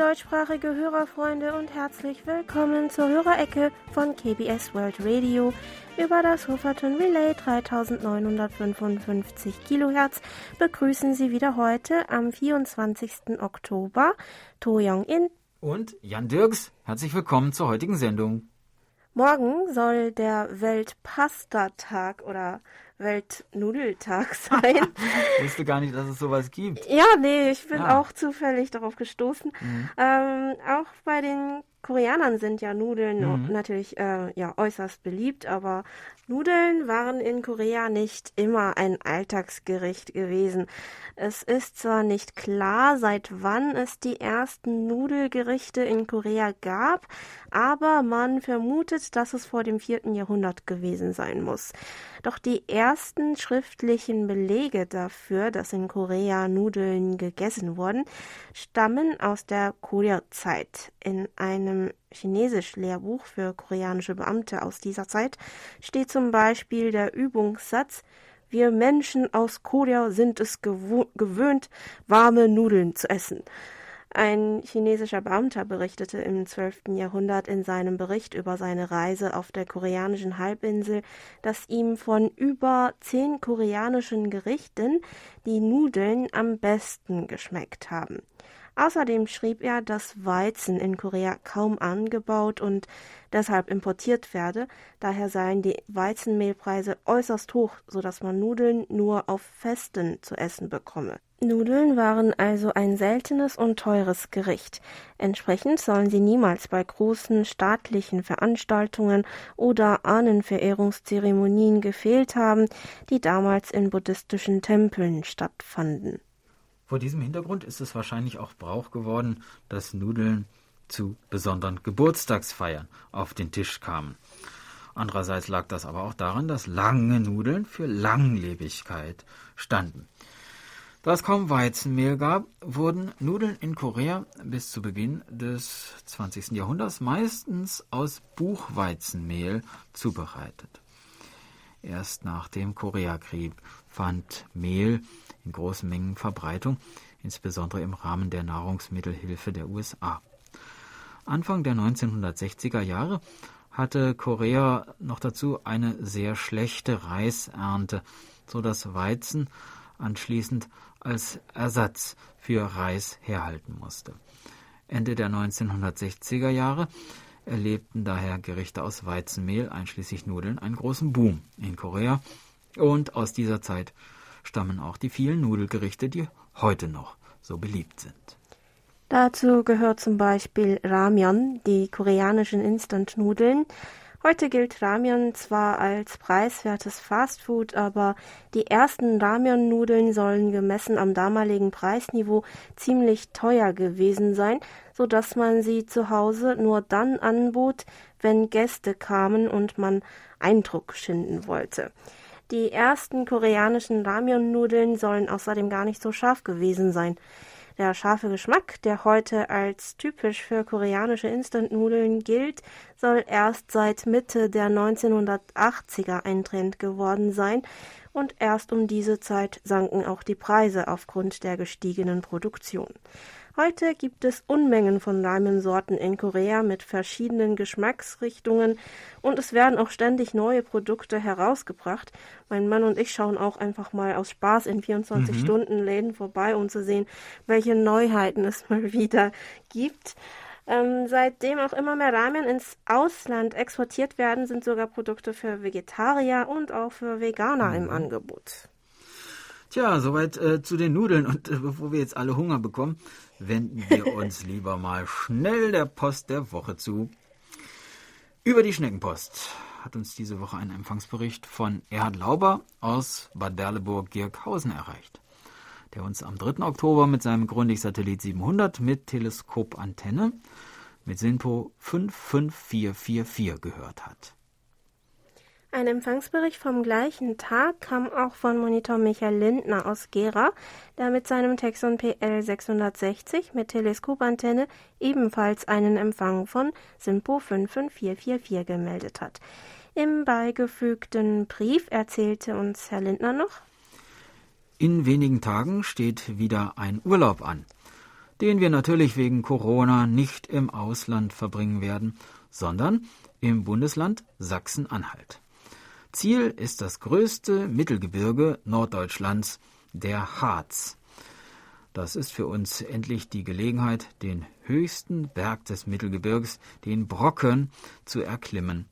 Deutschsprachige Hörerfreunde und herzlich willkommen zur Hörerecke von KBS World Radio über das Hoferton Relay 3955 Kilohertz begrüßen Sie wieder heute am 24. Oktober To Young In und Jan Dirks. Herzlich willkommen zur heutigen Sendung. Morgen soll der Weltpasta-Tag oder Weltnudeltag sein. ich wusste gar nicht, dass es sowas gibt. Ja, nee, ich bin ah. auch zufällig darauf gestoßen. Mhm. Ähm, auch bei den Koreanern sind ja Nudeln mhm. natürlich äh, ja äußerst beliebt, aber Nudeln waren in Korea nicht immer ein Alltagsgericht gewesen. Es ist zwar nicht klar, seit wann es die ersten Nudelgerichte in Korea gab, aber man vermutet, dass es vor dem vierten Jahrhundert gewesen sein muss. Doch die ersten schriftlichen Belege dafür, dass in Korea Nudeln gegessen wurden, stammen aus der Korea-Zeit. In einem Chinesisch-Lehrbuch für koreanische Beamte aus dieser Zeit steht zum Beispiel der Übungssatz wir Menschen aus Korea sind es gewöhnt, warme Nudeln zu essen. Ein chinesischer Beamter berichtete im 12. Jahrhundert in seinem Bericht über seine Reise auf der koreanischen Halbinsel, dass ihm von über zehn koreanischen Gerichten die Nudeln am besten geschmeckt haben. Außerdem schrieb er, dass Weizen in Korea kaum angebaut und deshalb importiert werde. Daher seien die Weizenmehlpreise äußerst hoch, so dass man Nudeln nur auf Festen zu essen bekomme. Nudeln waren also ein seltenes und teures Gericht. Entsprechend sollen sie niemals bei großen staatlichen Veranstaltungen oder Ahnenverehrungszeremonien gefehlt haben, die damals in buddhistischen Tempeln stattfanden. Vor diesem Hintergrund ist es wahrscheinlich auch Brauch geworden, dass Nudeln zu besonderen Geburtstagsfeiern auf den Tisch kamen. Andererseits lag das aber auch daran, dass lange Nudeln für Langlebigkeit standen. Da es kaum Weizenmehl gab, wurden Nudeln in Korea bis zu Beginn des 20. Jahrhunderts meistens aus Buchweizenmehl zubereitet. Erst nach dem Koreakrieg fand Mehl in großen Mengen Verbreitung, insbesondere im Rahmen der Nahrungsmittelhilfe der USA. Anfang der 1960er Jahre hatte Korea noch dazu eine sehr schlechte Reisernte, so dass Weizen anschließend als Ersatz für Reis herhalten musste. Ende der 1960er Jahre erlebten daher Gerichte aus Weizenmehl, einschließlich Nudeln, einen großen Boom in Korea und aus dieser Zeit stammen auch die vielen Nudelgerichte, die heute noch so beliebt sind. Dazu gehört zum Beispiel Ramyeon, die koreanischen Instant-Nudeln. Heute gilt Ramyeon zwar als preiswertes Fastfood, aber die ersten Ramyeon-Nudeln sollen gemessen am damaligen Preisniveau ziemlich teuer gewesen sein, so dass man sie zu Hause nur dann anbot, wenn Gäste kamen und man Eindruck schinden wollte. Die ersten koreanischen Ramyeon-Nudeln sollen außerdem gar nicht so scharf gewesen sein. Der scharfe Geschmack, der heute als typisch für koreanische Instant-Nudeln gilt, soll erst seit Mitte der 1980er ein Trend geworden sein und erst um diese Zeit sanken auch die Preise aufgrund der gestiegenen Produktion. Heute gibt es Unmengen von Ramen-Sorten in Korea mit verschiedenen Geschmacksrichtungen und es werden auch ständig neue Produkte herausgebracht. Mein Mann und ich schauen auch einfach mal aus Spaß in 24 mhm. Stunden Läden vorbei, um zu sehen, welche Neuheiten es mal wieder gibt. Ähm, seitdem auch immer mehr Ramen ins Ausland exportiert werden, sind sogar Produkte für Vegetarier und auch für Veganer mhm. im Angebot. Tja, soweit äh, zu den Nudeln. Und äh, bevor wir jetzt alle Hunger bekommen, wenden wir uns lieber mal schnell der Post der Woche zu. Über die Schneckenpost hat uns diese Woche ein Empfangsbericht von Erhard Lauber aus Bad Berleburg-Girkhausen erreicht, der uns am 3. Oktober mit seinem Grundig-Satellit 700 mit Teleskopantenne mit SINPO 55444 gehört hat. Ein Empfangsbericht vom gleichen Tag kam auch von Monitor Michael Lindner aus Gera, der mit seinem Texon PL 660 mit Teleskopantenne ebenfalls einen Empfang von SIMPO 55444 gemeldet hat. Im beigefügten Brief erzählte uns Herr Lindner noch, in wenigen Tagen steht wieder ein Urlaub an. den wir natürlich wegen Corona nicht im Ausland verbringen werden, sondern im Bundesland Sachsen-Anhalt. Ziel ist das größte Mittelgebirge Norddeutschlands, der Harz. Das ist für uns endlich die Gelegenheit, den höchsten Berg des Mittelgebirgs, den Brocken, zu erklimmen.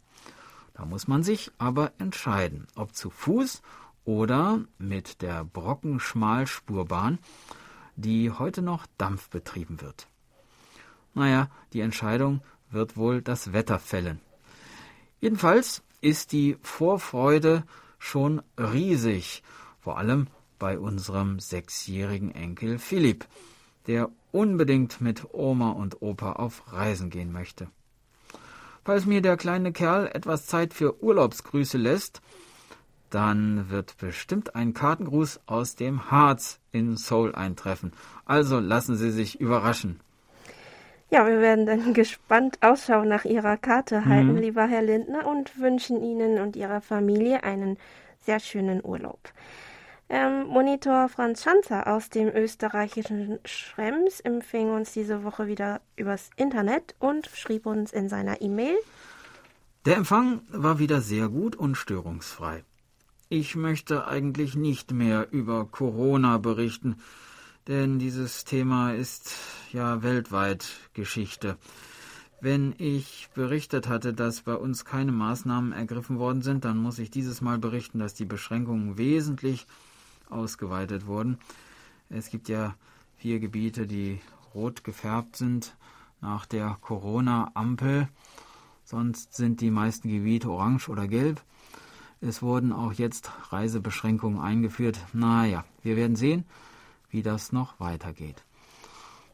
Da muss man sich aber entscheiden, ob zu Fuß oder mit der Brocken-Schmalspurbahn, die heute noch Dampf betrieben wird. Naja, die Entscheidung wird wohl das Wetter fällen. Jedenfalls ist die Vorfreude schon riesig, vor allem bei unserem sechsjährigen Enkel Philipp, der unbedingt mit Oma und Opa auf Reisen gehen möchte. Falls mir der kleine Kerl etwas Zeit für Urlaubsgrüße lässt, dann wird bestimmt ein Kartengruß aus dem Harz in Seoul eintreffen. Also lassen Sie sich überraschen. Ja, wir werden dann gespannt Ausschau nach Ihrer Karte halten, mhm. lieber Herr Lindner, und wünschen Ihnen und Ihrer Familie einen sehr schönen Urlaub. Ähm, Monitor Franz Schanzer aus dem österreichischen Schrems empfing uns diese Woche wieder übers Internet und schrieb uns in seiner E-Mail. Der Empfang war wieder sehr gut und störungsfrei. Ich möchte eigentlich nicht mehr über Corona berichten, denn dieses Thema ist ja weltweit Geschichte. Wenn ich berichtet hatte, dass bei uns keine Maßnahmen ergriffen worden sind, dann muss ich dieses Mal berichten, dass die Beschränkungen wesentlich ausgeweitet wurden. Es gibt ja vier Gebiete, die rot gefärbt sind nach der Corona-Ampel. Sonst sind die meisten Gebiete orange oder gelb. Es wurden auch jetzt Reisebeschränkungen eingeführt. Naja, wir werden sehen, wie das noch weitergeht.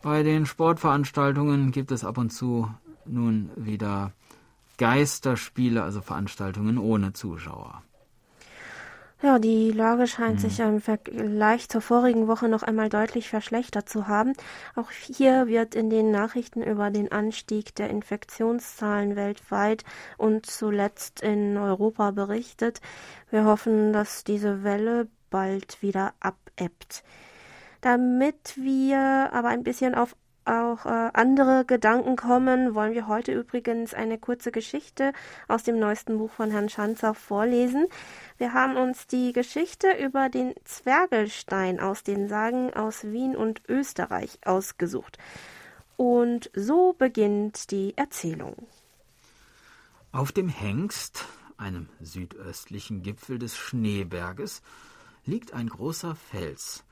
Bei den Sportveranstaltungen gibt es ab und zu nun wieder Geisterspiele, also Veranstaltungen ohne Zuschauer. Ja, die Lage scheint mhm. sich im Vergleich zur vorigen Woche noch einmal deutlich verschlechtert zu haben. Auch hier wird in den Nachrichten über den Anstieg der Infektionszahlen weltweit und zuletzt in Europa berichtet. Wir hoffen, dass diese Welle bald wieder abebbt. Damit wir aber ein bisschen auf auch äh, andere Gedanken kommen, wollen wir heute übrigens eine kurze Geschichte aus dem neuesten Buch von Herrn Schanzer vorlesen. Wir haben uns die Geschichte über den Zwergelstein aus den Sagen aus Wien und Österreich ausgesucht. Und so beginnt die Erzählung. Auf dem Hengst, einem südöstlichen Gipfel des Schneeberges, liegt ein großer Fels,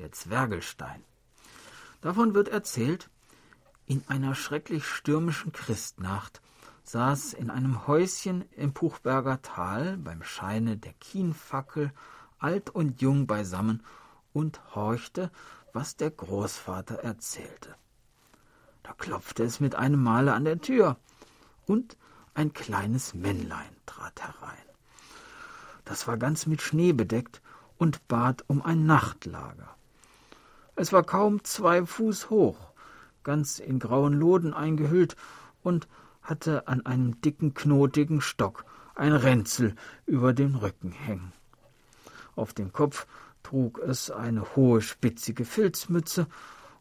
der Zwergelstein. Davon wird erzählt, in einer schrecklich stürmischen Christnacht saß in einem Häuschen im Puchberger Tal beim Scheine der Kienfackel alt und jung beisammen und horchte, was der Großvater erzählte. Da klopfte es mit einem Male an der Tür, und ein kleines Männlein trat herein. Das war ganz mit Schnee bedeckt und bat um ein Nachtlager. Es war kaum zwei Fuß hoch, ganz in grauen Loden eingehüllt und hatte an einem dicken, knotigen Stock ein Ränzel über dem Rücken hängen. Auf dem Kopf trug es eine hohe, spitzige Filzmütze,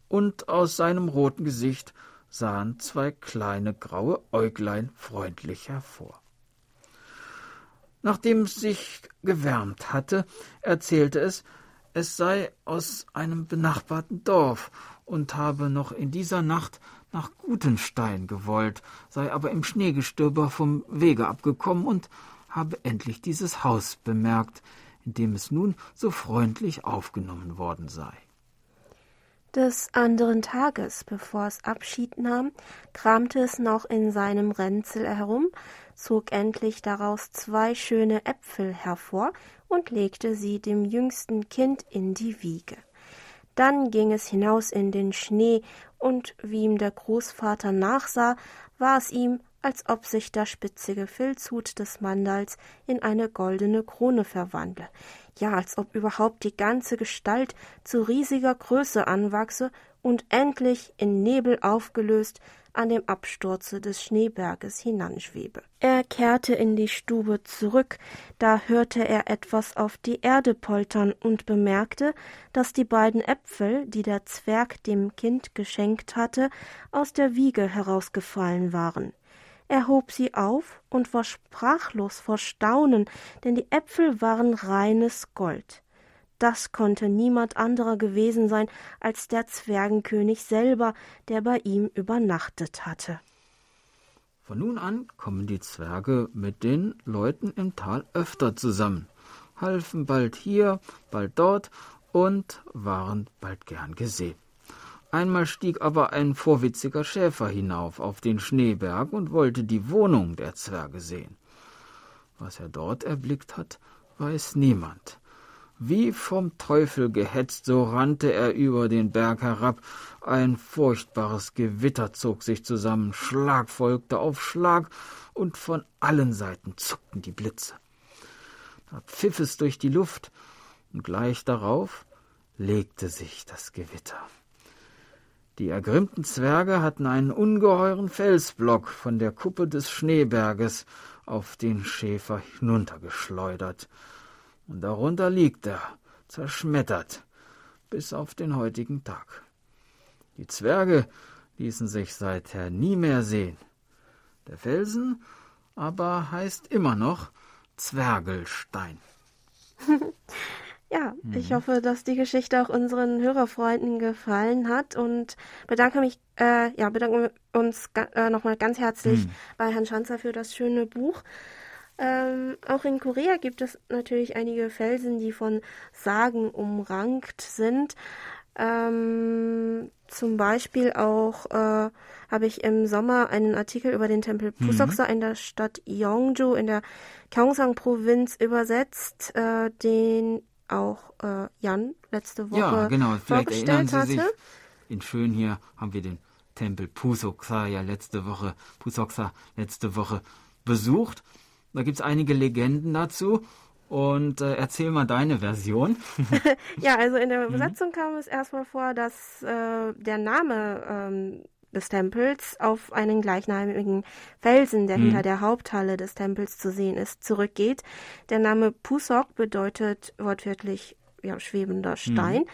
und aus seinem roten Gesicht sahen zwei kleine graue Äuglein freundlich hervor. Nachdem es sich gewärmt hatte, erzählte es, es sei aus einem benachbarten Dorf und habe noch in dieser Nacht nach Gutenstein gewollt, sei aber im Schneegestöber vom Wege abgekommen und habe endlich dieses Haus bemerkt, in dem es nun so freundlich aufgenommen worden sei. Des anderen Tages, bevor es Abschied nahm, kramte es noch in seinem Ränzel herum, zog endlich daraus zwei schöne Äpfel hervor und legte sie dem jüngsten Kind in die Wiege. Dann ging es hinaus in den Schnee, und wie ihm der Großvater nachsah, war es ihm, als ob sich der spitzige Filzhut des Mandals in eine goldene Krone verwandle, ja, als ob überhaupt die ganze Gestalt zu riesiger Größe anwachse und endlich in Nebel aufgelöst an dem Absturze des Schneeberges hinanschwebe. Er kehrte in die Stube zurück, da hörte er etwas auf die Erde poltern und bemerkte, dass die beiden Äpfel, die der Zwerg dem Kind geschenkt hatte, aus der Wiege herausgefallen waren. Er hob sie auf und war sprachlos vor Staunen, denn die Äpfel waren reines Gold. Das konnte niemand anderer gewesen sein als der Zwergenkönig selber, der bei ihm übernachtet hatte. Von nun an kommen die Zwerge mit den Leuten im Tal öfter zusammen, halfen bald hier, bald dort und waren bald gern gesehen. Einmal stieg aber ein vorwitziger Schäfer hinauf auf den Schneeberg und wollte die Wohnung der Zwerge sehen. Was er dort erblickt hat, weiß niemand. Wie vom Teufel gehetzt, so rannte er über den Berg herab. Ein furchtbares Gewitter zog sich zusammen, Schlag folgte auf Schlag, und von allen Seiten zuckten die Blitze. Da pfiff es durch die Luft, und gleich darauf legte sich das Gewitter. Die ergrimmten Zwerge hatten einen ungeheuren Felsblock von der Kuppe des Schneeberges auf den Schäfer hinuntergeschleudert, und darunter liegt er, zerschmettert, bis auf den heutigen Tag. Die Zwerge ließen sich seither nie mehr sehen. Der Felsen aber heißt immer noch Zwergelstein. Ja, mhm. ich hoffe, dass die Geschichte auch unseren Hörerfreunden gefallen hat und bedanke mich, äh, ja, bedanken uns äh, nochmal ganz herzlich mhm. bei Herrn Schanzer für das schöne Buch. Ähm, auch in Korea gibt es natürlich einige Felsen, die von Sagen umrankt sind. Ähm, zum Beispiel auch äh, habe ich im Sommer einen Artikel über den Tempel. Pusoksa mhm. in der Stadt Yeongju in der Gyeongsang-Provinz übersetzt, äh, den auch äh, Jan letzte Woche ja, genau. Vielleicht erinnern Sie hatte. sich, in Schön hier haben wir den Tempel Pusoksa ja letzte Woche, Pusoksa letzte Woche besucht. Da gibt es einige Legenden dazu. Und äh, erzähl mal deine Version. ja, also in der mhm. Übersetzung mhm. kam es erstmal vor, dass äh, der Name ähm, des Tempels auf einen gleichnamigen Felsen, der mhm. hinter der Haupthalle des Tempels zu sehen ist, zurückgeht. Der Name Pusok bedeutet wortwörtlich ja, schwebender Stein. Mhm.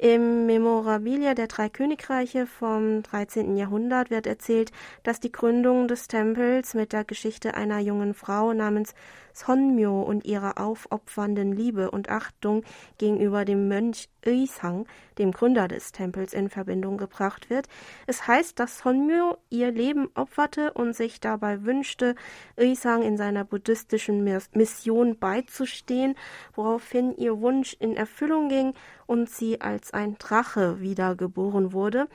Im Memorabilia der drei Königreiche vom 13. Jahrhundert wird erzählt, dass die Gründung des Tempels mit der Geschichte einer jungen Frau namens Sonmyo und ihrer aufopfernden Liebe und Achtung gegenüber dem Mönch Eisang, dem Gründer des Tempels, in Verbindung gebracht wird. Es heißt, dass Sonmyo ihr Leben opferte und sich dabei wünschte, Eisang in seiner buddhistischen Mission beizustehen, woraufhin ihr Wunsch in Erfüllung ging und sie als ein Drache wiedergeboren wurde.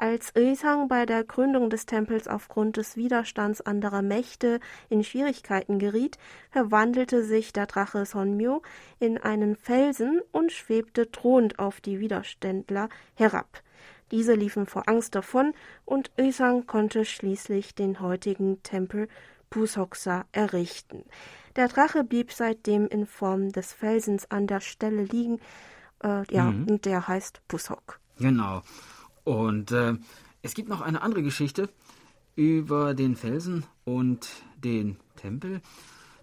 Als Ösang bei der Gründung des Tempels aufgrund des Widerstands anderer Mächte in Schwierigkeiten geriet, verwandelte sich der Drache Sonmyo in einen Felsen und schwebte drohend auf die Widerständler herab. Diese liefen vor Angst davon und Ösang konnte schließlich den heutigen Tempel Pusoksa errichten. Der Drache blieb seitdem in Form des Felsens an der Stelle liegen, äh, ja, mhm. und der heißt Pusok. Genau. Und äh, es gibt noch eine andere Geschichte über den Felsen und den Tempel,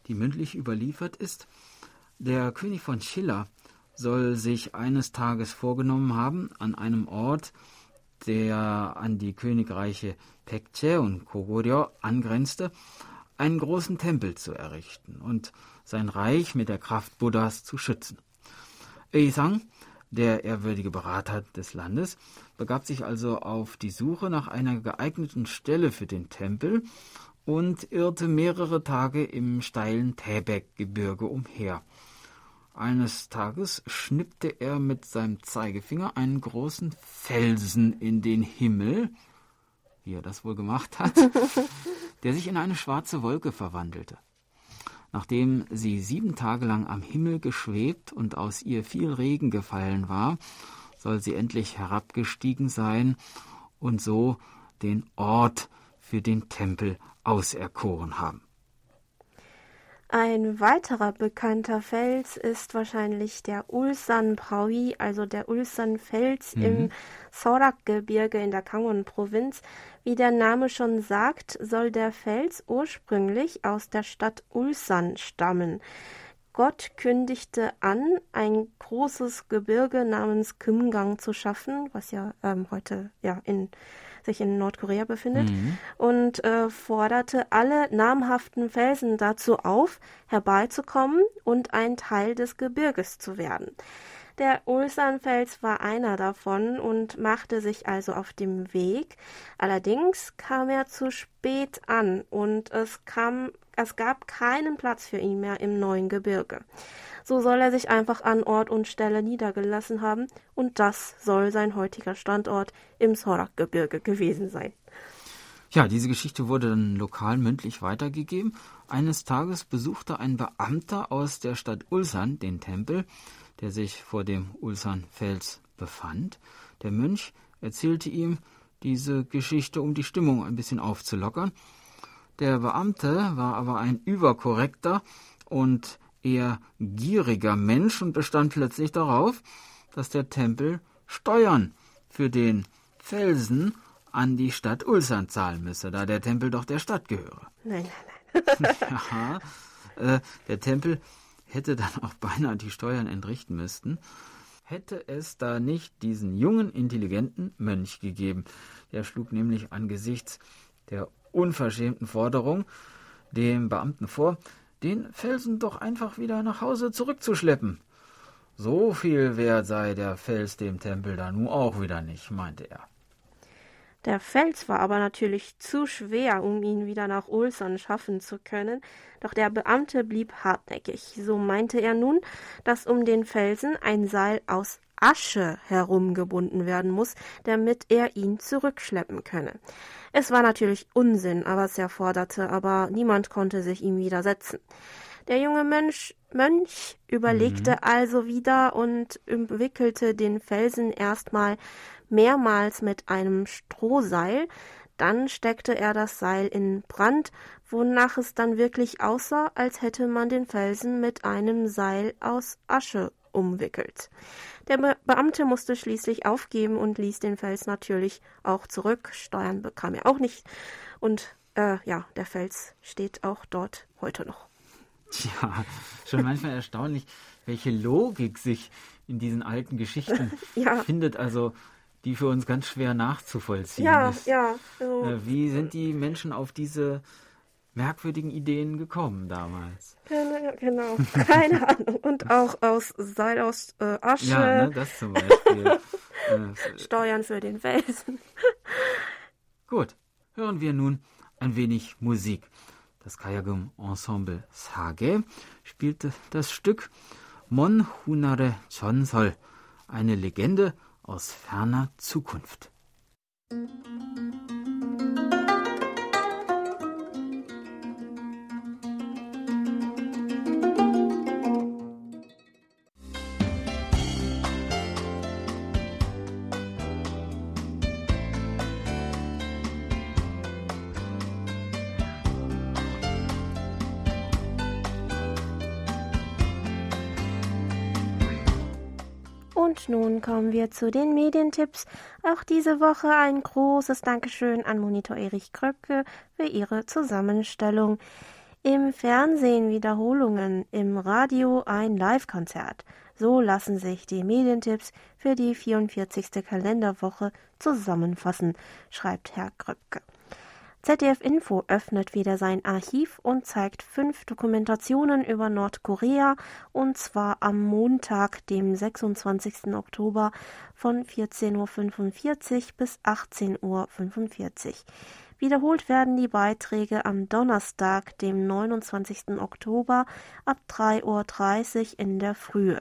die mündlich überliefert ist. Der König von Schiller soll sich eines Tages vorgenommen haben, an einem Ort, der an die Königreiche Pekche und Kogoryo angrenzte, einen großen Tempel zu errichten und sein Reich mit der Kraft Buddhas zu schützen. Eisang der ehrwürdige Berater des Landes begab sich also auf die Suche nach einer geeigneten Stelle für den Tempel und irrte mehrere Tage im steilen Täbek-Gebirge umher. Eines Tages schnippte er mit seinem Zeigefinger einen großen Felsen in den Himmel, wie er das wohl gemacht hat, der sich in eine schwarze Wolke verwandelte. Nachdem sie sieben Tage lang am Himmel geschwebt und aus ihr viel Regen gefallen war, soll sie endlich herabgestiegen sein und so den Ort für den Tempel auserkoren haben. Ein weiterer bekannter Fels ist wahrscheinlich der Ulsan Prawi, also der Ulsan Fels mhm. im Sorak-Gebirge in der Kangon-Provinz. Wie der Name schon sagt, soll der Fels ursprünglich aus der Stadt Ulsan stammen. Gott kündigte an, ein großes Gebirge namens Kimgang zu schaffen, was ja ähm, heute ja in sich in Nordkorea befindet, mhm. und äh, forderte alle namhaften Felsen dazu auf, herbeizukommen und ein Teil des Gebirges zu werden. Der Ulsanfels war einer davon und machte sich also auf dem Weg. Allerdings kam er zu spät an und es kam, es gab keinen Platz für ihn mehr im neuen Gebirge. So soll er sich einfach an Ort und Stelle niedergelassen haben und das soll sein heutiger Standort im Sorak-Gebirge gewesen sein. Ja, diese Geschichte wurde dann lokal mündlich weitergegeben. Eines Tages besuchte ein Beamter aus der Stadt Ulsan den Tempel, der sich vor dem Ulsan-Fels befand. Der Mönch erzählte ihm diese Geschichte, um die Stimmung ein bisschen aufzulockern. Der Beamte war aber ein überkorrekter und eher gieriger Mensch und bestand plötzlich darauf, dass der Tempel Steuern für den Felsen an die Stadt Ulsan zahlen müsse, da der Tempel doch der Stadt gehöre. Nein, nein, nein. ja, äh, der Tempel hätte dann auch beinahe die Steuern entrichten müssten, hätte es da nicht diesen jungen, intelligenten Mönch gegeben. Der schlug nämlich angesichts der unverschämten Forderung dem Beamten vor, den Felsen doch einfach wieder nach Hause zurückzuschleppen. So viel wert sei der Fels dem Tempel da nun auch wieder nicht, meinte er. Der Fels war aber natürlich zu schwer, um ihn wieder nach Ulsan schaffen zu können, doch der Beamte blieb hartnäckig. So meinte er nun, dass um den Felsen ein Seil aus Asche herumgebunden werden muss, damit er ihn zurückschleppen könne. Es war natürlich Unsinn, was er forderte, aber niemand konnte sich ihm widersetzen. Der junge Mönch, Mönch überlegte mhm. also wieder und umwickelte den Felsen erstmal mehrmals mit einem Strohseil, dann steckte er das Seil in Brand, wonach es dann wirklich aussah, als hätte man den Felsen mit einem Seil aus Asche umwickelt. Der Be Beamte musste schließlich aufgeben und ließ den Fels natürlich auch zurück. Steuern bekam er auch nicht. Und äh, ja, der Fels steht auch dort heute noch. Tja, schon manchmal erstaunlich, welche Logik sich in diesen alten Geschichten ja. findet. Also die für uns ganz schwer nachzuvollziehen ja, ist. Ja, also, äh, Wie sind die Menschen auf diese merkwürdigen Ideen gekommen damals? Genau, keine Ahnung. Und auch aus Seil aus äh, Asche. Ja, ne, das zum Beispiel. äh, Steuern für den Felsen. Gut, hören wir nun ein wenig Musik. Das Kayagum Ensemble Sage spielte das Stück Mon Hunare Chonsol, eine Legende aus ferner Zukunft. Und nun kommen wir zu den Medientipps. Auch diese Woche ein großes Dankeschön an Monitor Erich Kröpke für ihre Zusammenstellung. Im Fernsehen Wiederholungen, im Radio ein Live-Konzert. So lassen sich die Medientipps für die 44. Kalenderwoche zusammenfassen, schreibt Herr Kröpke. ZDF Info öffnet wieder sein Archiv und zeigt fünf Dokumentationen über Nordkorea und zwar am Montag, dem 26. Oktober von 14.45 Uhr bis 18.45 Uhr. Wiederholt werden die Beiträge am Donnerstag, dem 29. Oktober ab 3.30 Uhr in der Frühe.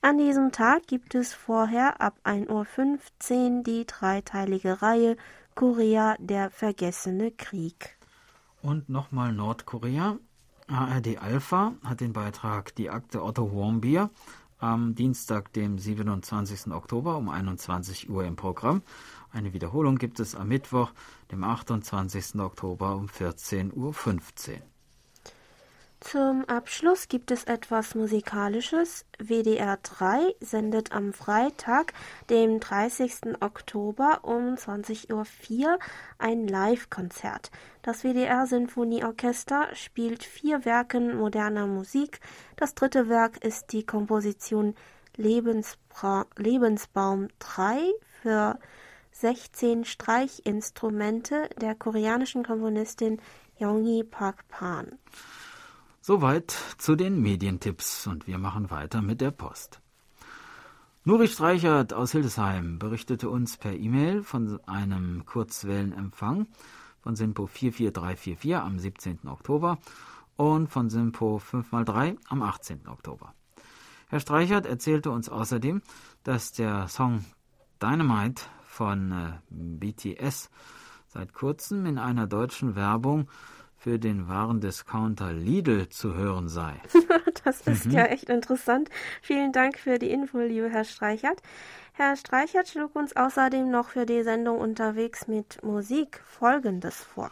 An diesem Tag gibt es vorher ab 1.15 Uhr die dreiteilige Reihe Korea, der vergessene Krieg. Und nochmal Nordkorea. ARD Alpha hat den Beitrag Die Akte Otto Warmbier am Dienstag, dem 27. Oktober um 21 Uhr im Programm. Eine Wiederholung gibt es am Mittwoch, dem 28. Oktober um 14.15 Uhr. Zum Abschluss gibt es etwas Musikalisches. WDR 3 sendet am Freitag, dem 30. Oktober um 20.04 Uhr ein Live-Konzert. Das WDR Sinfonieorchester spielt vier Werken moderner Musik. Das dritte Werk ist die Komposition Lebensbra Lebensbaum 3 für 16 Streichinstrumente der koreanischen Komponistin Yongi Park Pan. Soweit zu den Medientipps und wir machen weiter mit der Post. Nuri Streichert aus Hildesheim berichtete uns per E-Mail von einem Kurzwellenempfang von Sinpo 44344 am 17. Oktober und von Sinpo 5x3 am 18. Oktober. Herr Streichert erzählte uns außerdem, dass der Song Dynamite von äh, BTS seit kurzem in einer deutschen Werbung für den Warendiscounter Lidl zu hören sei. das ist mhm. ja echt interessant. Vielen Dank für die Info, liebe Herr Streichert. Herr Streichert schlug uns außerdem noch für die Sendung unterwegs mit Musik Folgendes vor.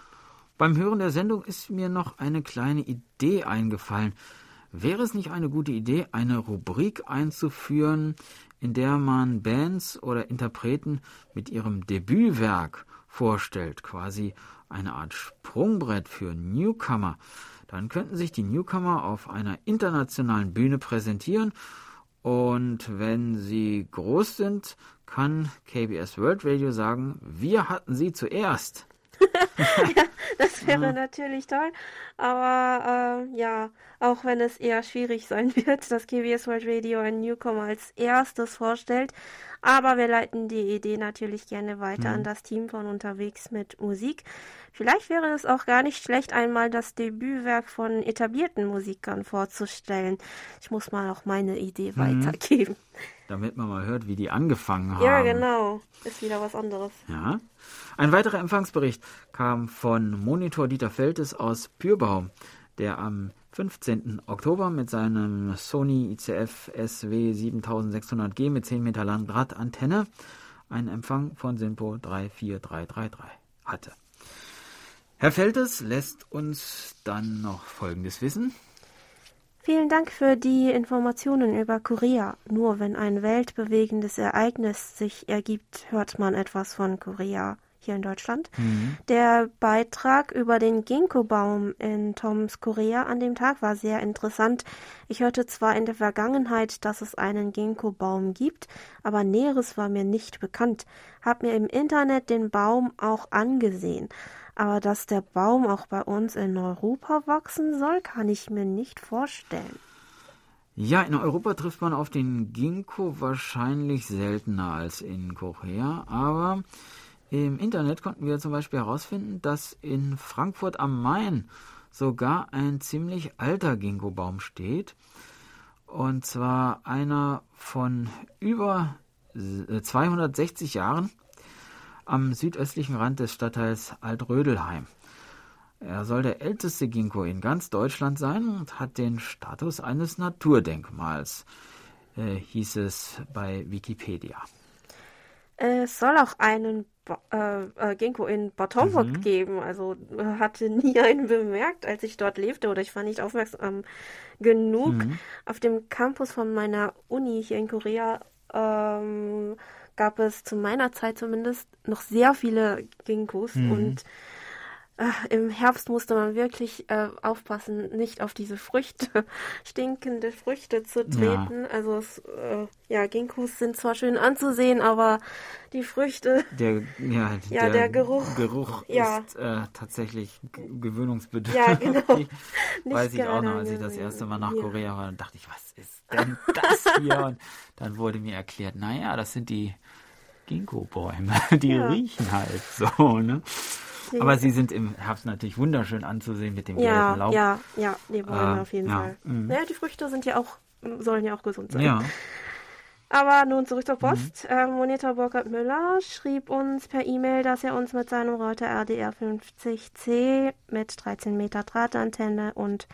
Beim Hören der Sendung ist mir noch eine kleine Idee eingefallen. Wäre es nicht eine gute Idee, eine Rubrik einzuführen, in der man Bands oder Interpreten mit ihrem Debütwerk vorstellt, quasi eine Art Sprungbrett für Newcomer. Dann könnten sich die Newcomer auf einer internationalen Bühne präsentieren und wenn sie groß sind, kann KBS World Radio sagen, wir hatten sie zuerst. ja, das wäre ja. natürlich toll. Aber äh, ja, auch wenn es eher schwierig sein wird, dass KBS World Radio ein Newcomer als erstes vorstellt. Aber wir leiten die Idee natürlich gerne weiter mhm. an das Team von unterwegs mit Musik. Vielleicht wäre es auch gar nicht schlecht, einmal das Debütwerk von etablierten Musikern vorzustellen. Ich muss mal auch meine Idee mhm. weitergeben. Damit man mal hört, wie die angefangen haben. Ja, genau. Ist wieder was anderes. Ja. Ein weiterer Empfangsbericht kam von Monitor Dieter Feltes aus Pürbaum, der am 15. Oktober mit seinem Sony ICF SW 7600G mit 10 Meter langen Drahtantenne einen Empfang von Sinpo 34333 hatte. Herr Feltes lässt uns dann noch Folgendes wissen. Vielen Dank für die Informationen über Korea. Nur wenn ein weltbewegendes Ereignis sich ergibt, hört man etwas von Korea hier in Deutschland. Mhm. Der Beitrag über den Ginkgo-Baum in Toms Korea an dem Tag war sehr interessant. Ich hörte zwar in der Vergangenheit, dass es einen Ginkgo-Baum gibt, aber Näheres war mir nicht bekannt. Hab mir im Internet den Baum auch angesehen. Aber dass der Baum auch bei uns in Europa wachsen soll, kann ich mir nicht vorstellen. Ja, in Europa trifft man auf den Ginkgo wahrscheinlich seltener als in Korea, aber im Internet konnten wir zum Beispiel herausfinden, dass in Frankfurt am Main sogar ein ziemlich alter Ginkgo-Baum steht. Und zwar einer von über 260 Jahren am südöstlichen Rand des Stadtteils Altrödelheim. Er soll der älteste Ginkgo in ganz Deutschland sein und hat den Status eines Naturdenkmals, äh, hieß es bei Wikipedia. Es soll auch einen äh, äh, Ginkgo in Homburg mhm. geben. Also äh, hatte nie einen bemerkt, als ich dort lebte oder ich war nicht aufmerksam genug. Mhm. Auf dem Campus von meiner Uni hier in Korea ähm, gab es zu meiner Zeit zumindest noch sehr viele Ginkgos mhm. und äh, Im Herbst musste man wirklich äh, aufpassen, nicht auf diese Früchte, stinkende Früchte zu treten. Ja. Also es, äh, ja, Ginkgos sind zwar schön anzusehen, aber die Früchte, der, ja, ja der, der, Geruch, Geruch ja. ist äh, tatsächlich gewöhnungsbedürftig. Ja, genau. Weiß ich auch noch, als ich das erste Mal nach. Korea war, dann dachte ich, was ist denn das hier? Und dann wurde mir erklärt, naja, das sind die Ginkgo-Bäume, die ja. riechen halt so, ne? Aber sie sind im Herbst natürlich wunderschön anzusehen mit dem ja, gelben Laub. Ja, ja, die Bäume äh, auf jeden ja. Fall. Mhm. Naja, die Früchte sind ja auch, sollen ja auch gesund sein. Ja. Aber nun zurück zur Post. Mhm. Ähm, Monitor Burkhard Müller schrieb uns per E-Mail, dass er uns mit seinem Router RDR 50C mit 13 Meter Drahtantenne und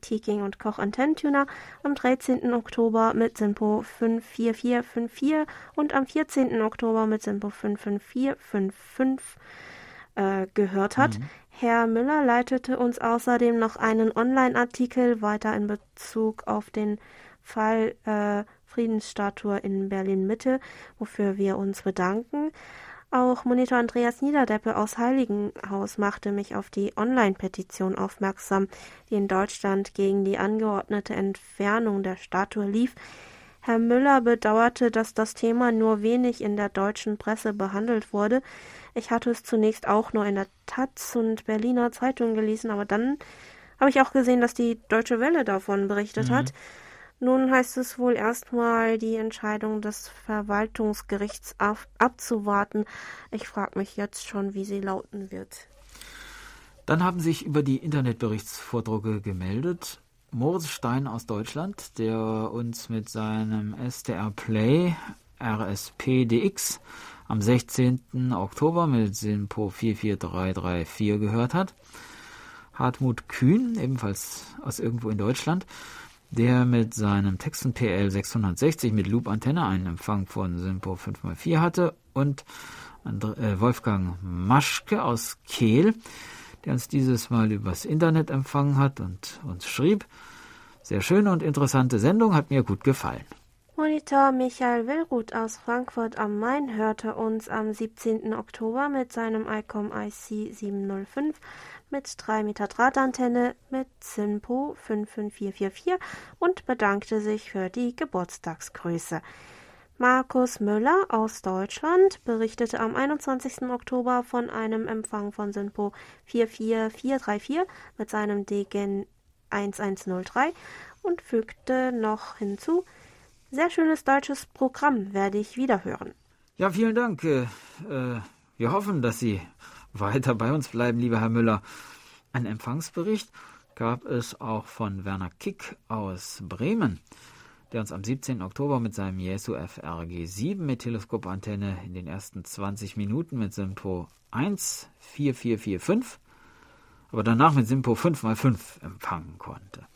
Teking und Koch Antennentuner am 13. Oktober mit Simpo 54454 und am 14. Oktober mit Simpo 55455 äh, gehört hat. Mhm. Herr Müller leitete uns außerdem noch einen Online-Artikel weiter in Bezug auf den Fall äh, Friedensstatue in Berlin-Mitte, wofür wir uns bedanken. Auch Monitor Andreas Niederdeppe aus Heiligenhaus machte mich auf die Online-Petition aufmerksam, die in Deutschland gegen die angeordnete Entfernung der Statue lief. Herr Müller bedauerte, dass das Thema nur wenig in der deutschen Presse behandelt wurde. Ich hatte es zunächst auch nur in der Taz und Berliner Zeitung gelesen, aber dann habe ich auch gesehen, dass die Deutsche Welle davon berichtet mhm. hat. Nun heißt es wohl erstmal, die Entscheidung des Verwaltungsgerichts ab abzuwarten. Ich frage mich jetzt schon, wie sie lauten wird. Dann haben sich über die Internetberichtsvordrucke gemeldet Moritz Stein aus Deutschland, der uns mit seinem SDR Play RSPDX am 16. Oktober mit Sinpo 44334 gehört hat. Hartmut Kühn, ebenfalls aus irgendwo in Deutschland, der mit seinem Texten PL 660 mit Loop-Antenne einen Empfang von Simpo 5x4 hatte und äh, Wolfgang Maschke aus Kehl, der uns dieses Mal übers Internet empfangen hat und uns schrieb. Sehr schöne und interessante Sendung, hat mir gut gefallen. Monitor Michael Willruth aus Frankfurt am Main hörte uns am 17. Oktober mit seinem ICOM IC 705 mit 3 Meter Drahtantenne mit Simpo 55444 und bedankte sich für die Geburtstagsgrüße. Markus Müller aus Deutschland berichtete am 21. Oktober von einem Empfang von Simpo 44434 mit seinem DGen 1103 und fügte noch hinzu, sehr schönes deutsches Programm werde ich wiederhören. Ja, vielen Dank. Äh, äh, wir hoffen, dass Sie weiter bei uns bleiben, lieber Herr Müller. Ein Empfangsbericht gab es auch von Werner Kick aus Bremen, der uns am 17. Oktober mit seinem Jesu FRG 7 mit Teleskopantenne in den ersten 20 Minuten mit Simpo 14445, aber danach mit Simpo 5x5 empfangen konnte.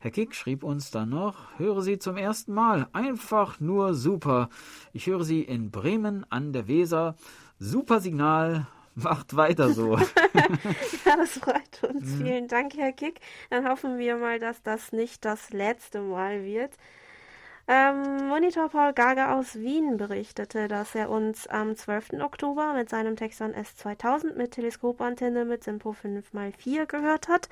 Herr Kick schrieb uns dann noch, höre Sie zum ersten Mal, einfach nur super. Ich höre Sie in Bremen an der Weser. Super Signal, macht weiter so. ja, das freut uns. Mhm. Vielen Dank, Herr Kick. Dann hoffen wir mal, dass das nicht das letzte Mal wird. Ähm, Monitor Paul Gaga aus Wien berichtete, dass er uns am 12. Oktober mit seinem Texan S2000 mit Teleskopantenne mit Simpo 5x4 gehört hat.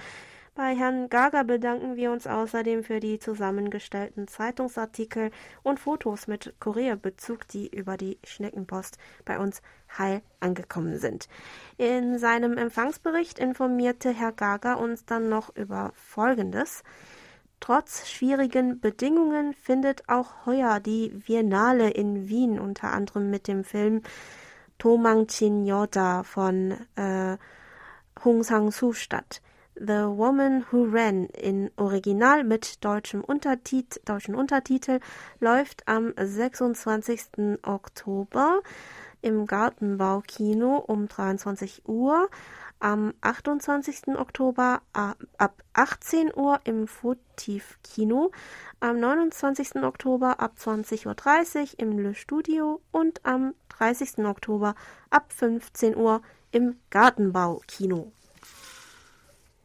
Bei Herrn Gaga bedanken wir uns außerdem für die zusammengestellten Zeitungsartikel und Fotos mit Korea-Bezug, die über die Schneckenpost bei uns heil angekommen sind. In seinem Empfangsbericht informierte Herr Gaga uns dann noch über Folgendes. Trotz schwierigen Bedingungen findet auch heuer die Biennale in Wien unter anderem mit dem Film Tomang Chin Yoda von äh, Hong Sang-soo statt. The Woman Who Ran in Original mit deutschem Untertit deutschen Untertitel läuft am 26. Oktober im Gartenbaukino um 23 Uhr, am 28. Oktober ab 18 Uhr im Fotiv-Kino, am 29. Oktober ab 20.30 Uhr im Le Studio und am 30. Oktober ab 15 Uhr im Gartenbaukino.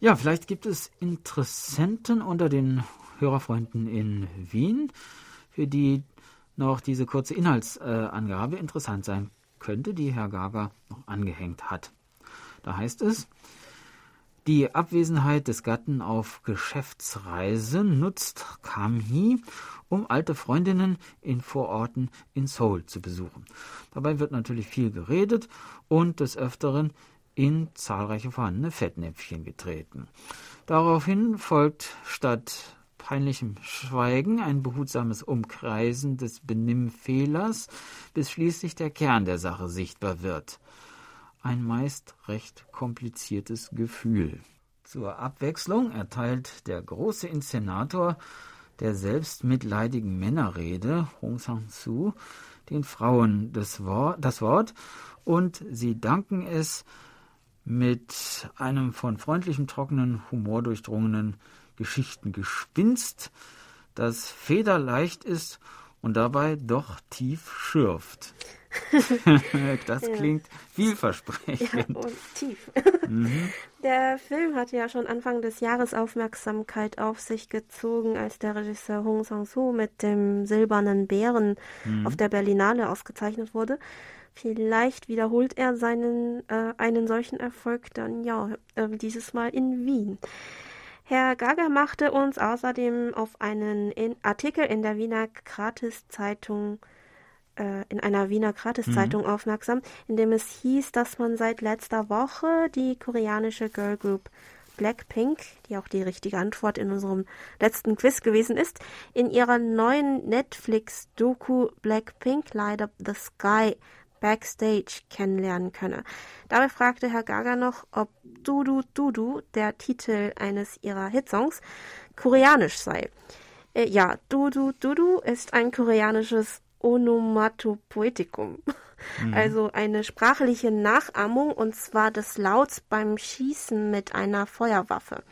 Ja, vielleicht gibt es Interessenten unter den Hörerfreunden in Wien, für die noch diese kurze Inhaltsangabe interessant sein könnte, die Herr Gaga noch angehängt hat. Da heißt es, die Abwesenheit des Gatten auf Geschäftsreise nutzt Kamhi, um alte Freundinnen in Vororten in Seoul zu besuchen. Dabei wird natürlich viel geredet und des Öfteren in zahlreiche vorhandene Fettnäpfchen getreten. Daraufhin folgt statt peinlichem Schweigen ein behutsames Umkreisen des Benimmfehlers, bis schließlich der Kern der Sache sichtbar wird. Ein meist recht kompliziertes Gefühl. Zur Abwechslung erteilt der große Inszenator der selbstmitleidigen Männerrede Hong Sang-soo den Frauen das Wort, das Wort und sie danken es, mit einem von freundlichem, trockenen Humor durchdrungenen Geschichtengespinst, das federleicht ist und dabei doch tief schürft. das klingt vielversprechend. Ja, und tief. Mhm. Der Film hatte ja schon Anfang des Jahres Aufmerksamkeit auf sich gezogen, als der Regisseur Hong Sang-soo mit dem Silbernen Bären mhm. auf der Berlinale ausgezeichnet wurde. Vielleicht wiederholt er seinen äh, einen solchen Erfolg dann ja äh, dieses Mal in Wien. Herr Gaga machte uns außerdem auf einen in Artikel in der Wiener Gratiszeitung äh, in einer Wiener Gratiszeitung mhm. aufmerksam, in dem es hieß, dass man seit letzter Woche die koreanische Girlgroup Blackpink, die auch die richtige Antwort in unserem letzten Quiz gewesen ist, in ihrer neuen Netflix-Doku Blackpink Light Up the Sky Backstage kennenlernen könne. Dabei fragte Herr Gaga noch, ob Dudu Dudu, der Titel eines ihrer Hitsongs, koreanisch sei. Äh, ja, Dudu Dudu ist ein koreanisches Onomatopoetikum, mhm. also eine sprachliche Nachahmung und zwar des Lauts beim Schießen mit einer Feuerwaffe.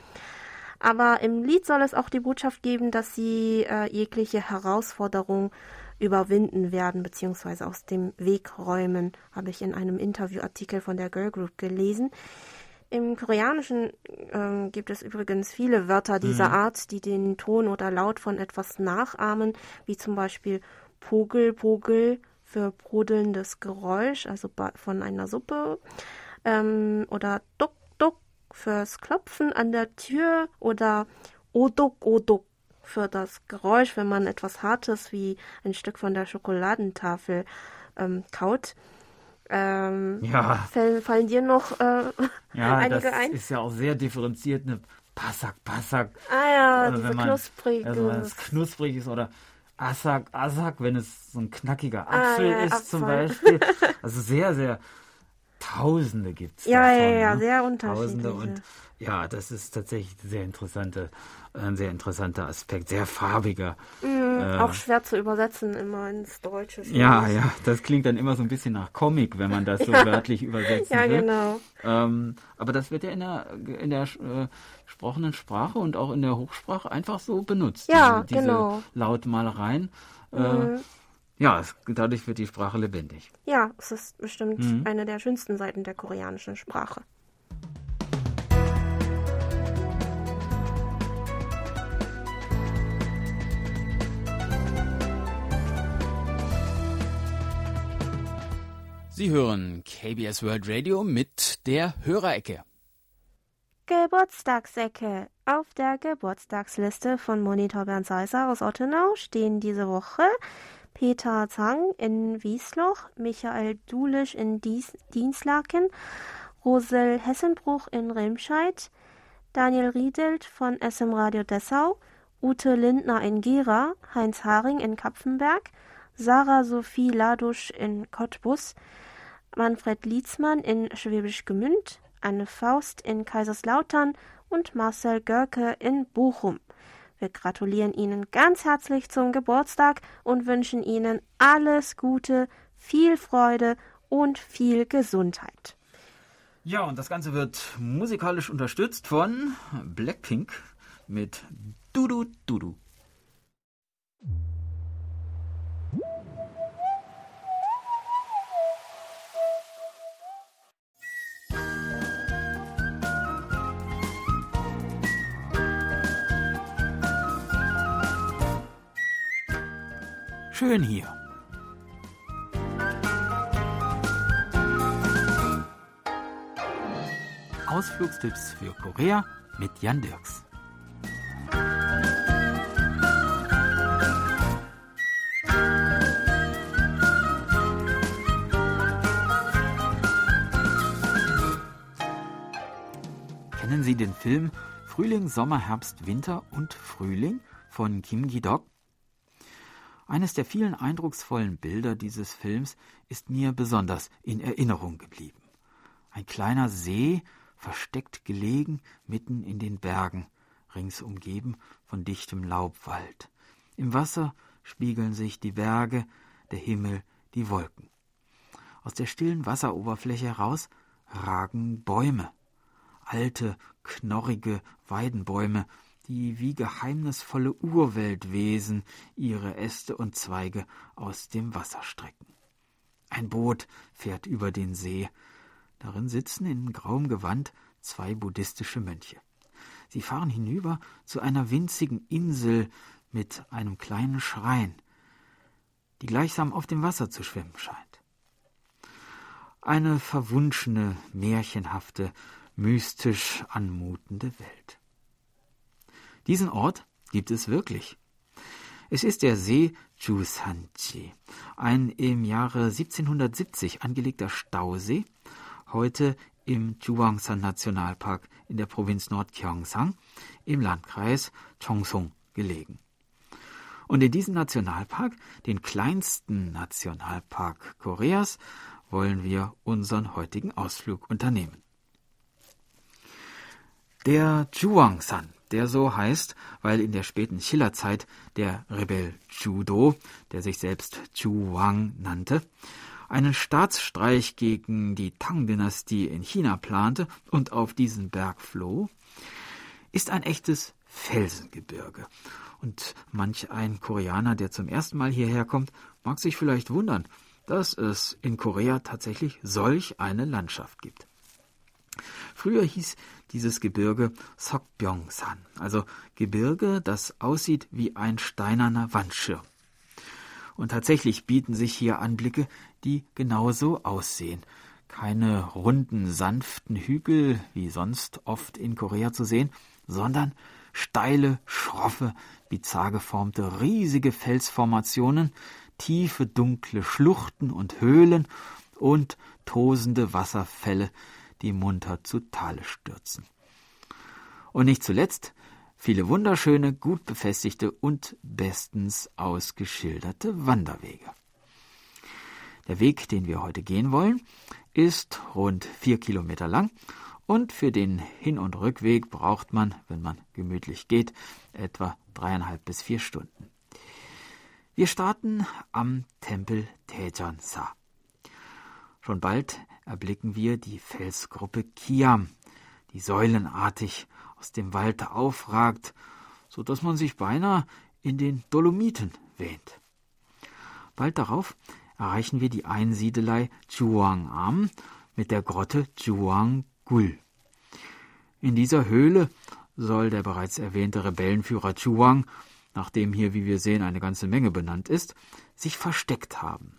Aber im Lied soll es auch die Botschaft geben, dass sie äh, jegliche Herausforderung überwinden werden bzw. aus dem Weg räumen, habe ich in einem Interviewartikel von der Girl Group gelesen. Im Koreanischen äh, gibt es übrigens viele Wörter dieser mhm. Art, die den Ton oder Laut von etwas nachahmen, wie zum Beispiel Pogel, Pogel für brodelndes Geräusch, also von einer Suppe, ähm, oder Duck, Duck fürs Klopfen an der Tür oder Odok, Odok für das Geräusch, wenn man etwas Hartes wie ein Stück von der Schokoladentafel ähm, kaut. Ähm, ja. Fallen, fallen, dir noch äh, ja, einige das ein? ist ja auch sehr differenziert, eine Passak, Passak. Ah ja, also diese knusprig. Also wenn es knusprig ist oder Assak, Assak, wenn es so ein knackiger ah, Apfel ah, ja, ist Apfel. zum Beispiel. Also sehr, sehr Tausende gibt es. Ja, davon, ja, ja, ne? sehr unterschiedlich. Tausende und ja, das ist tatsächlich sehr interessante ein sehr interessanter Aspekt, sehr farbiger. Mhm, äh, auch schwer zu übersetzen immer ins Deutsche. Ja, ich. ja, das klingt dann immer so ein bisschen nach Comic, wenn man das so ja. wörtlich übersetzen ja, will. Genau. Ähm, aber das wird ja in der, in der äh, gesprochenen Sprache und auch in der Hochsprache einfach so benutzt. Ja, diese, diese genau. Lautmalereien. Äh, mhm. Ja, es, dadurch wird die Sprache lebendig. Ja, es ist bestimmt mhm. eine der schönsten Seiten der koreanischen Sprache. Sie hören KBS World Radio mit der Hörerecke. Geburtstagsecke. Auf der Geburtstagsliste von Monitor Bernd Seiser aus Ottenau stehen diese Woche Peter Zang in Wiesloch, Michael Dulisch in Dies Dienstlaken, Rosel Hessenbruch in Remscheid, Daniel Riedelt von SM Radio Dessau, Ute Lindner in Gera, Heinz Haring in Kapfenberg, Sarah Sophie Ladusch in Cottbus, Manfred Lietzmann in Schwäbisch Gmünd, Anne Faust in Kaiserslautern und Marcel Görke in Bochum. Wir gratulieren Ihnen ganz herzlich zum Geburtstag und wünschen Ihnen alles Gute, viel Freude und viel Gesundheit. Ja, und das Ganze wird musikalisch unterstützt von Blackpink mit Dudu Dudu. Schön hier. Ausflugstipps für Korea mit Jan Dirks. Kennen Sie den Film Frühling, Sommer, Herbst, Winter und Frühling von Kim Gi-dok? Eines der vielen eindrucksvollen Bilder dieses Films ist mir besonders in Erinnerung geblieben. Ein kleiner See, versteckt gelegen mitten in den Bergen, rings umgeben von dichtem Laubwald. Im Wasser spiegeln sich die Berge, der Himmel, die Wolken. Aus der stillen Wasseroberfläche heraus ragen Bäume, alte, knorrige Weidenbäume, die wie geheimnisvolle Urweltwesen ihre Äste und Zweige aus dem Wasser strecken. Ein Boot fährt über den See. Darin sitzen in grauem Gewand zwei buddhistische Mönche. Sie fahren hinüber zu einer winzigen Insel mit einem kleinen Schrein, die gleichsam auf dem Wasser zu schwimmen scheint. Eine verwunschene, märchenhafte, mystisch anmutende Welt. Diesen Ort gibt es wirklich. Es ist der See Chusanji, ein im Jahre 1770 angelegter Stausee, heute im Chuangsan Nationalpark in der Provinz Nordgyeongsang im Landkreis Chongsong gelegen. Und in diesem Nationalpark, den kleinsten Nationalpark Koreas, wollen wir unseren heutigen Ausflug unternehmen. Der Juangsan, der so heißt, weil in der späten Schillerzeit der Rebell Judo, der sich selbst Juwang nannte, einen Staatsstreich gegen die Tang-Dynastie in China plante und auf diesen Berg floh, ist ein echtes Felsengebirge. Und manch ein Koreaner, der zum ersten Mal hierher kommt, mag sich vielleicht wundern, dass es in Korea tatsächlich solch eine Landschaft gibt. Früher hieß dieses Gebirge Sokbyongsan, also Gebirge, das aussieht wie ein steinerner Wandschirm. Und tatsächlich bieten sich hier Anblicke, die genauso aussehen. Keine runden, sanften Hügel, wie sonst oft in Korea zu sehen, sondern steile, schroffe, bizarr geformte, riesige Felsformationen, tiefe, dunkle Schluchten und Höhlen und tosende Wasserfälle, die munter zu Tale stürzen. Und nicht zuletzt viele wunderschöne, gut befestigte und bestens ausgeschilderte Wanderwege. Der Weg, den wir heute gehen wollen, ist rund vier Kilometer lang und für den Hin- und Rückweg braucht man, wenn man gemütlich geht, etwa dreieinhalb bis vier Stunden. Wir starten am Tempel Tejansa. Schon bald erblicken wir die Felsgruppe Kiam, die säulenartig aus dem Wald aufragt, so dass man sich beinahe in den Dolomiten wähnt. Bald darauf erreichen wir die Einsiedelei Chuangam mit der Grotte Chuanggul. In dieser Höhle soll der bereits erwähnte Rebellenführer Chuang nachdem hier, wie wir sehen, eine ganze Menge benannt ist, sich versteckt haben.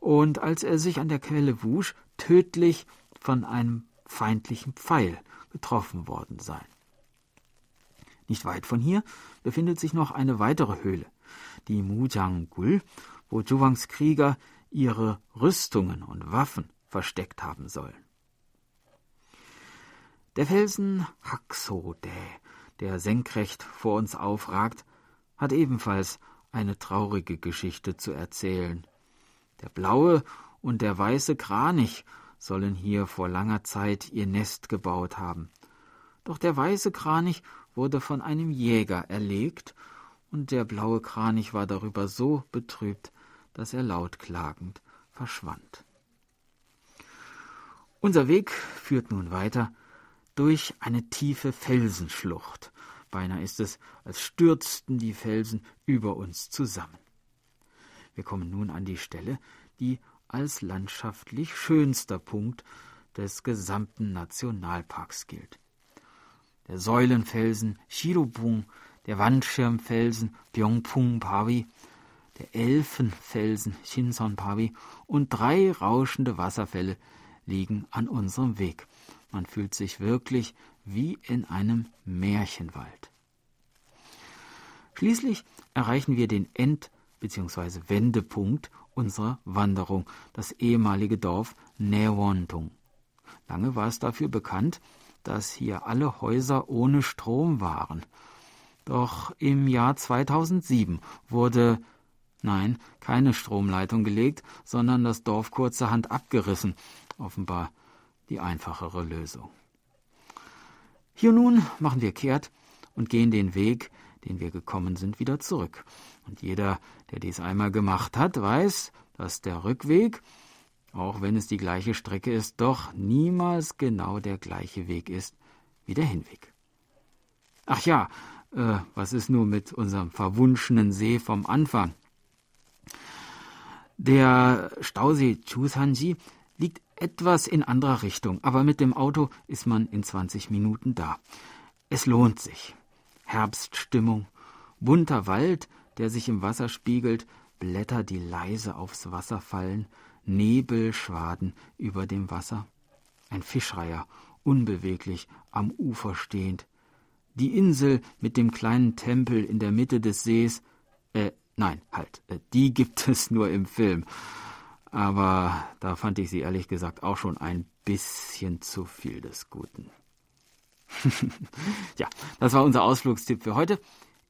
Und als er sich an der Quelle wusch, tödlich von einem feindlichen Pfeil getroffen worden sein. Nicht weit von hier befindet sich noch eine weitere Höhle, die Mujanggul, wo Juwangs Krieger ihre Rüstungen und Waffen versteckt haben sollen. Der Felsen Haksode, der senkrecht vor uns aufragt, hat ebenfalls eine traurige Geschichte zu erzählen. Der blaue und der weiße Kranich sollen hier vor langer Zeit ihr Nest gebaut haben. Doch der weiße Kranich wurde von einem Jäger erlegt, und der blaue Kranich war darüber so betrübt, dass er laut klagend verschwand. Unser Weg führt nun weiter durch eine tiefe Felsenschlucht, Beinahe ist es, als stürzten die Felsen über uns zusammen. Wir kommen nun an die Stelle, die als landschaftlich schönster Punkt des gesamten Nationalparks gilt. Der Säulenfelsen Shirobung, der Wandschirmfelsen Byongpung Pavi, der Elfenfelsen Shinson Pavi und drei rauschende Wasserfälle liegen an unserem Weg. Man fühlt sich wirklich wie in einem Märchenwald. Schließlich erreichen wir den End- bzw. Wendepunkt unserer Wanderung, das ehemalige Dorf Newontung. Lange war es dafür bekannt, dass hier alle Häuser ohne Strom waren. Doch im Jahr 2007 wurde, nein, keine Stromleitung gelegt, sondern das Dorf kurzerhand abgerissen. Offenbar die einfachere Lösung. Hier nun machen wir kehrt und gehen den Weg, den wir gekommen sind, wieder zurück. Und jeder, der dies einmal gemacht hat, weiß, dass der Rückweg, auch wenn es die gleiche Strecke ist, doch niemals genau der gleiche Weg ist wie der Hinweg. Ach ja, äh, was ist nur mit unserem verwunschenen See vom Anfang? Der Stausee Chusanji liegt etwas in anderer Richtung, aber mit dem Auto ist man in 20 Minuten da. Es lohnt sich. Herbststimmung, bunter Wald, der sich im Wasser spiegelt, Blätter, die leise aufs Wasser fallen, Nebelschwaden über dem Wasser. Ein Fischreiher, unbeweglich, am Ufer stehend. Die Insel mit dem kleinen Tempel in der Mitte des Sees, äh, Nein, halt, äh, die gibt es nur im Film. Aber da fand ich sie ehrlich gesagt auch schon ein bisschen zu viel des Guten. ja, das war unser Ausflugstipp für heute.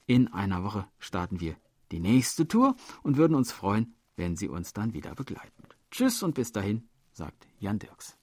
In einer Woche starten wir die nächste Tour und würden uns freuen, wenn Sie uns dann wieder begleiten. Tschüss und bis dahin, sagt Jan Dirks.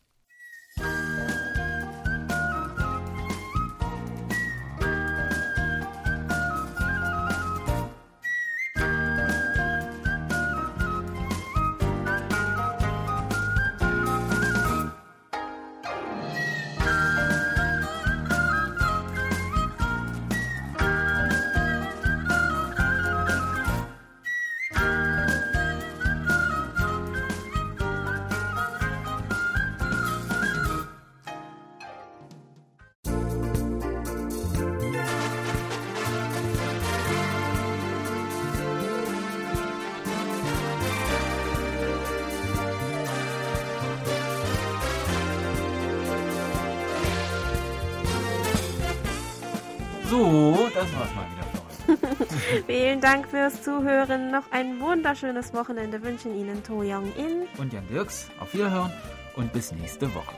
Vielen Dank fürs Zuhören. Noch ein wunderschönes Wochenende wünschen Ihnen To Young In und Jan Dirks. Auf Wiederhören und bis nächste Woche.